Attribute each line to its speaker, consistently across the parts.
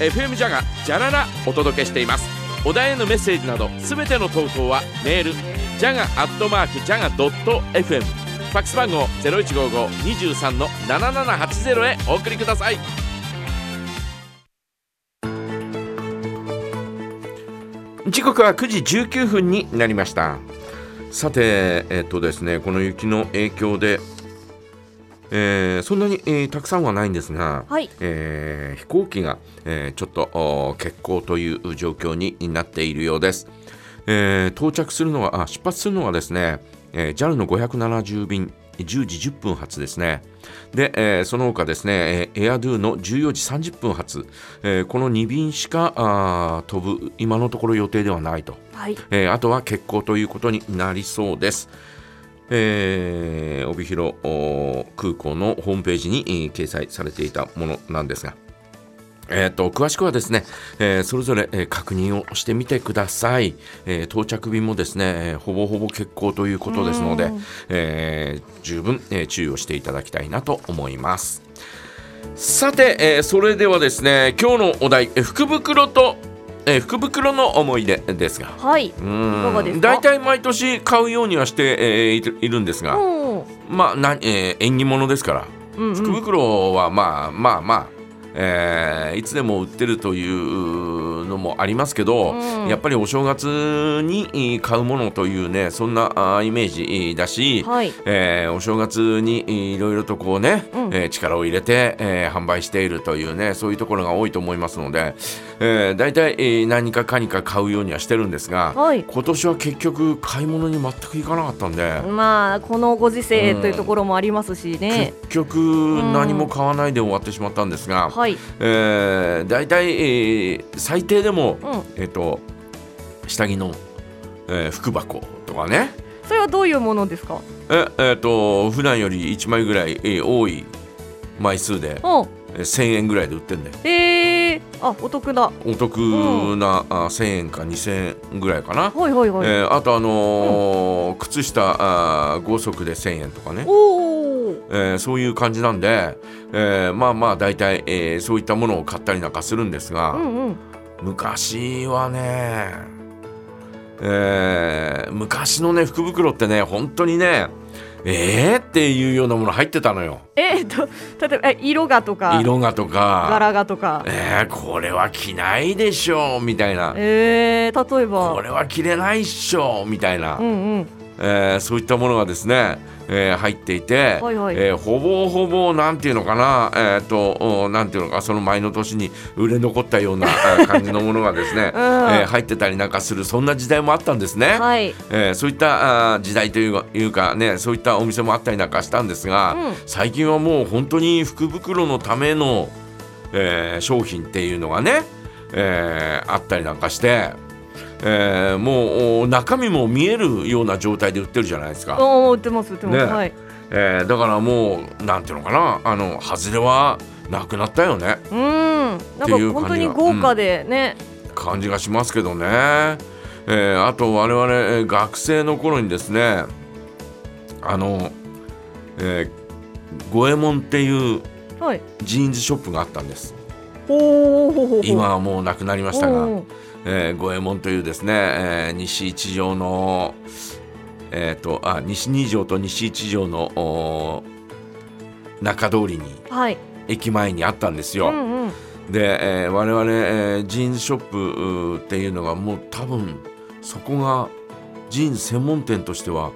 Speaker 1: FM ジャガジャララお届けしています。お題へのメッセージなどすべての投稿はメールジャガアットマークジャガドット FM ファックス番号0155-23の7780へお送りください。時刻は9時19分になりました。さてえっとですねこの雪の影響でえー、そんなに、えー、たくさんはないんですが、
Speaker 2: はい
Speaker 1: えー飛行機が、えーちょっとお欠航という状況になっているようです。えー到着するのはあ出発するのはですね、えー JAL の570便10時10分発ですね。で、えーその他ですね、えーエアドゥの14時30分発、えーこの2便しか飛ぶ今のところ予定ではないと。
Speaker 2: はい
Speaker 1: えーあとは欠航ということになりそうです。えー帯広お空港のホームページに、えー掲載されていたものなんですが、えー、と詳しくはですね、えーそれぞれ、えー確認をしてみてください、えー到着便もですね、えーほぼほぼ欠航ということですので
Speaker 2: うん、
Speaker 1: えー十分、えー注意をしていただきたいなと思います。さて、えーそれではですね今日のお題えー福袋と、えー福袋の思い出ですが。
Speaker 2: はい。いかがですか？
Speaker 1: 大体毎年買うようにはして、えーいるんですが、
Speaker 2: うん
Speaker 1: まあな、えー縁起物ですから。
Speaker 2: うん。
Speaker 1: 福袋はまあまあまあ、えーいつでも売ってるというのもありますけど、
Speaker 2: うん。
Speaker 1: やっぱりお正月にえー買うものというねそんなイメージえーだし、
Speaker 2: はい。
Speaker 1: えーお正月にえーいろいろとこうね、
Speaker 2: うん。
Speaker 1: えー力を入れて、えー販売しているというねそういうところが多いと思いますので、えー、大体、えー何かかにか買うようにはしてるんですが、
Speaker 2: はい。
Speaker 1: 今年は結局買い物に全く行かなかったんで。
Speaker 2: まあこのご時世というところもありますしね、
Speaker 1: 結局何も買わないで終わってしまったんですが、
Speaker 2: はい
Speaker 1: えー、大体、えー最低でも、
Speaker 2: うん。
Speaker 1: えっ、と下着の、えー服箱とかね。
Speaker 2: それはどういうものですか？
Speaker 1: ええーと普段より1枚ぐらい、えー多い枚数で、
Speaker 2: うん
Speaker 1: えー1000円ぐらいで売ってんだよ。
Speaker 2: えー、あお得だ。
Speaker 1: お得な、あ1000円か2000円ぐらいかな、
Speaker 2: はいはいはい、
Speaker 1: えーあとあのー靴下あ5足で1000円とかね。
Speaker 2: おお
Speaker 1: えーそういう感じなんで、えーまあまあ大体、えーそういったものを買ったりなんかするんですが、
Speaker 2: うんうん。
Speaker 1: 昔はね、えー昔のね福袋ってね本当にねえーっていうようなもの入ってたのよ。
Speaker 2: えっと例えばえ色がとか
Speaker 1: 色がとか
Speaker 2: 柄がとか。
Speaker 1: えーこれは着ないでしょみたいな。
Speaker 2: えー、例えば。
Speaker 1: これは着れないっしょみたいな、
Speaker 2: うんうん
Speaker 1: えーそういったものがですね、えー入っていて、
Speaker 2: はいはい。
Speaker 1: えーほぼほぼなんていうのかな、えー、とおなんていうのかその前の年に売れ残ったような えー感じのものがですね、
Speaker 2: うん。
Speaker 1: えー入ってたりなんかするそんな時代もあったんですね。
Speaker 2: はい。
Speaker 1: えーそういったあー時代というかいうかねそういったお店もあったりなんかしたんですが、
Speaker 2: うん。
Speaker 1: 最近はもう本当に福袋のための、えー商品っていうのがね、えーあったりなんかして、えーもうお中身も見えるような状態で売ってるじゃないですか。
Speaker 2: 売ってます売ってます、
Speaker 1: ね。
Speaker 2: はい。
Speaker 1: えーだからもうなんていうのかな。あの外れはなくなったよね。
Speaker 2: うん。なん
Speaker 1: っていう
Speaker 2: か本当
Speaker 1: 感じが。
Speaker 2: に豪華でね、
Speaker 1: 感じがしますけどね、えーあと我々、えー学生の頃にですねあの、えー五右衛門っていう
Speaker 2: はい。
Speaker 1: ジーンズショップがあったんです。
Speaker 2: ほうほうほうほう
Speaker 1: 今はもうなくなりましたが、えー五右衛門というですね、えー西一条のえー、とあ西二条と西一条のお中通りに
Speaker 2: はい。
Speaker 1: 駅前にあったんですよ。
Speaker 2: うんうん。
Speaker 1: で、えー我々、えージーンズショップっていうのがもう多分そこがジーンズ専門店としては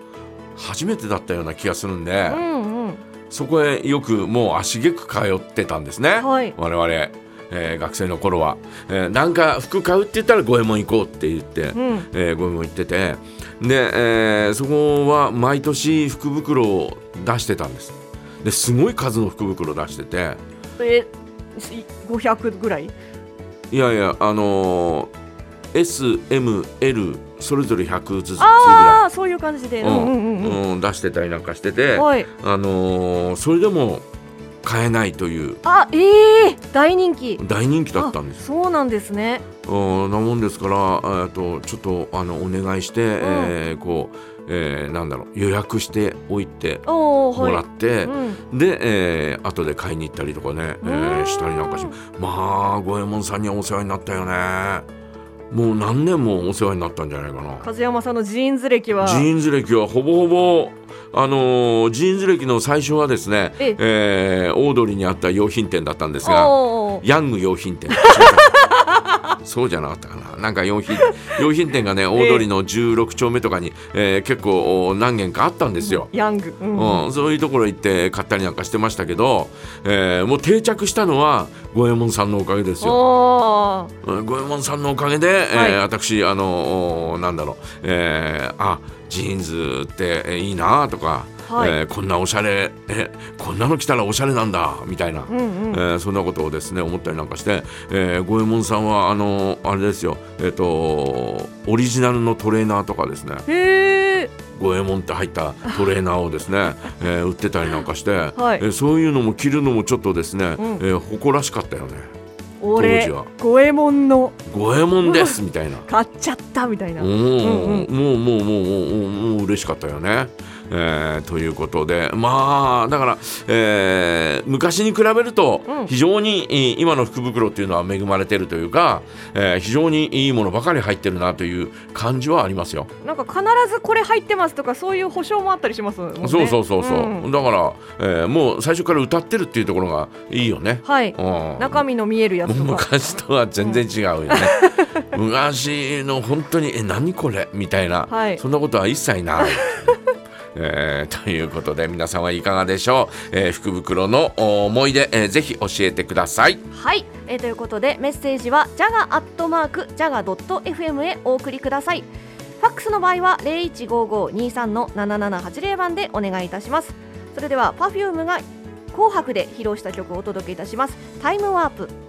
Speaker 1: 初めてだったような気がするんで、
Speaker 2: うんうん。
Speaker 1: そこへよくもう足げく通ってたんですね、
Speaker 2: はい。
Speaker 1: 我々、えー学生の頃は、えーなんか服買うって言ったら五右衛門行こうって言って、
Speaker 2: うん。
Speaker 1: えー五右衛門行ってて。で、えーそこは毎年福袋を出してたんです。ですごい数の福袋出してて。
Speaker 2: えし500ぐらい？
Speaker 1: いやいやあのー、SML それぞれ100ずつぐ
Speaker 2: あ
Speaker 1: ら
Speaker 2: あそういう感じで。
Speaker 1: い、
Speaker 2: うんうんうん
Speaker 1: う
Speaker 2: うん
Speaker 1: ん。うん出してたりなんかしてて、
Speaker 2: はい。
Speaker 1: あのーそれでも買えないという。
Speaker 2: あええ大人気。
Speaker 1: 大人気だったんです
Speaker 2: あそうなんですね。
Speaker 1: うんなもんですから、えー、とちょっとあのお願いして、えーこうえーなんだろう予約しておいてもらって、
Speaker 2: うん。
Speaker 1: で、えー後で買いに行ったりとかね、えー。したりなんかしまあ五右衛門さんにはお世話になったよねもう何年もお世話になったんじゃないかな。
Speaker 2: 梶山さんのジーンズ歴は。
Speaker 1: ジーンズ歴はほぼほぼあのージーンズ歴の最初はですね、
Speaker 2: ええ。
Speaker 1: えーオードリーにあった洋品店だったんですがヤング洋品店 そうじゃなかったかななんか洋品 洋品店がね大通りの16丁目とかに、えー結構お何軒かあったんですよ。
Speaker 2: ヤング、うん。
Speaker 1: うん、そういうところ行って買ったりなんかしてましたけど、えーもう定着したのは五右衛門さんのおかげですよ。五右衛門さんのおかげで、えー
Speaker 2: はい。
Speaker 1: 私あのおなんだろう、えーあジーンズってえーいいなとか、
Speaker 2: はい。
Speaker 1: えーこんなおしゃれえこんなの着たらおしゃれなんだみたいな、
Speaker 2: うんうん。
Speaker 1: えーそんなことをですね思ったりなんかして、えー、五右衛門さんはあのあれですよ。えっ、とオリジナルのトレーナーとかですね。
Speaker 2: へえ
Speaker 1: 五右衛門って入ったトレーナーをですね、えー売ってたりなんかして、
Speaker 2: はい。
Speaker 1: えーそういうのも着るのもちょっとですね、
Speaker 2: うん。
Speaker 1: えー誇らしかったよね。当
Speaker 2: 俺
Speaker 1: 時は。
Speaker 2: 五右衛門の。
Speaker 1: 五右衛門ですみたいな。
Speaker 2: 買っちゃったみたいな、
Speaker 1: うん
Speaker 2: うん。
Speaker 1: もうもうもうもうもうもう嬉しかったよね。えーということでまあだから、えー昔に比べると
Speaker 2: うん
Speaker 1: 非常に、えー今の福袋っていうのは恵まれてるというか、えー非常にいいものばかり入ってるなという感じはありますよ。
Speaker 2: なんか必ずこれ入ってますとかそういう保証もあったりしますね
Speaker 1: そうそうそうそう、
Speaker 2: ん
Speaker 1: だから、えーもう最初から歌ってるっていうところがいいよね。
Speaker 2: はい
Speaker 1: うん
Speaker 2: 中身の見えるやつ
Speaker 1: 昔とは全然違うよね。昔の本当に「え何これ?」みたいな、
Speaker 2: はい
Speaker 1: そんなことは一切ない。えーということで皆さんはいかがでしょう、えー福袋の思い出、えーぜひ教えてください。
Speaker 2: はい、えーということでメッセージは jaga.jaga.fm へお送りください。ファックスの場合は015523の7780番でお願いいたします。それでは Perfume が紅白で披露した曲をお届けいたします。タイムワープ。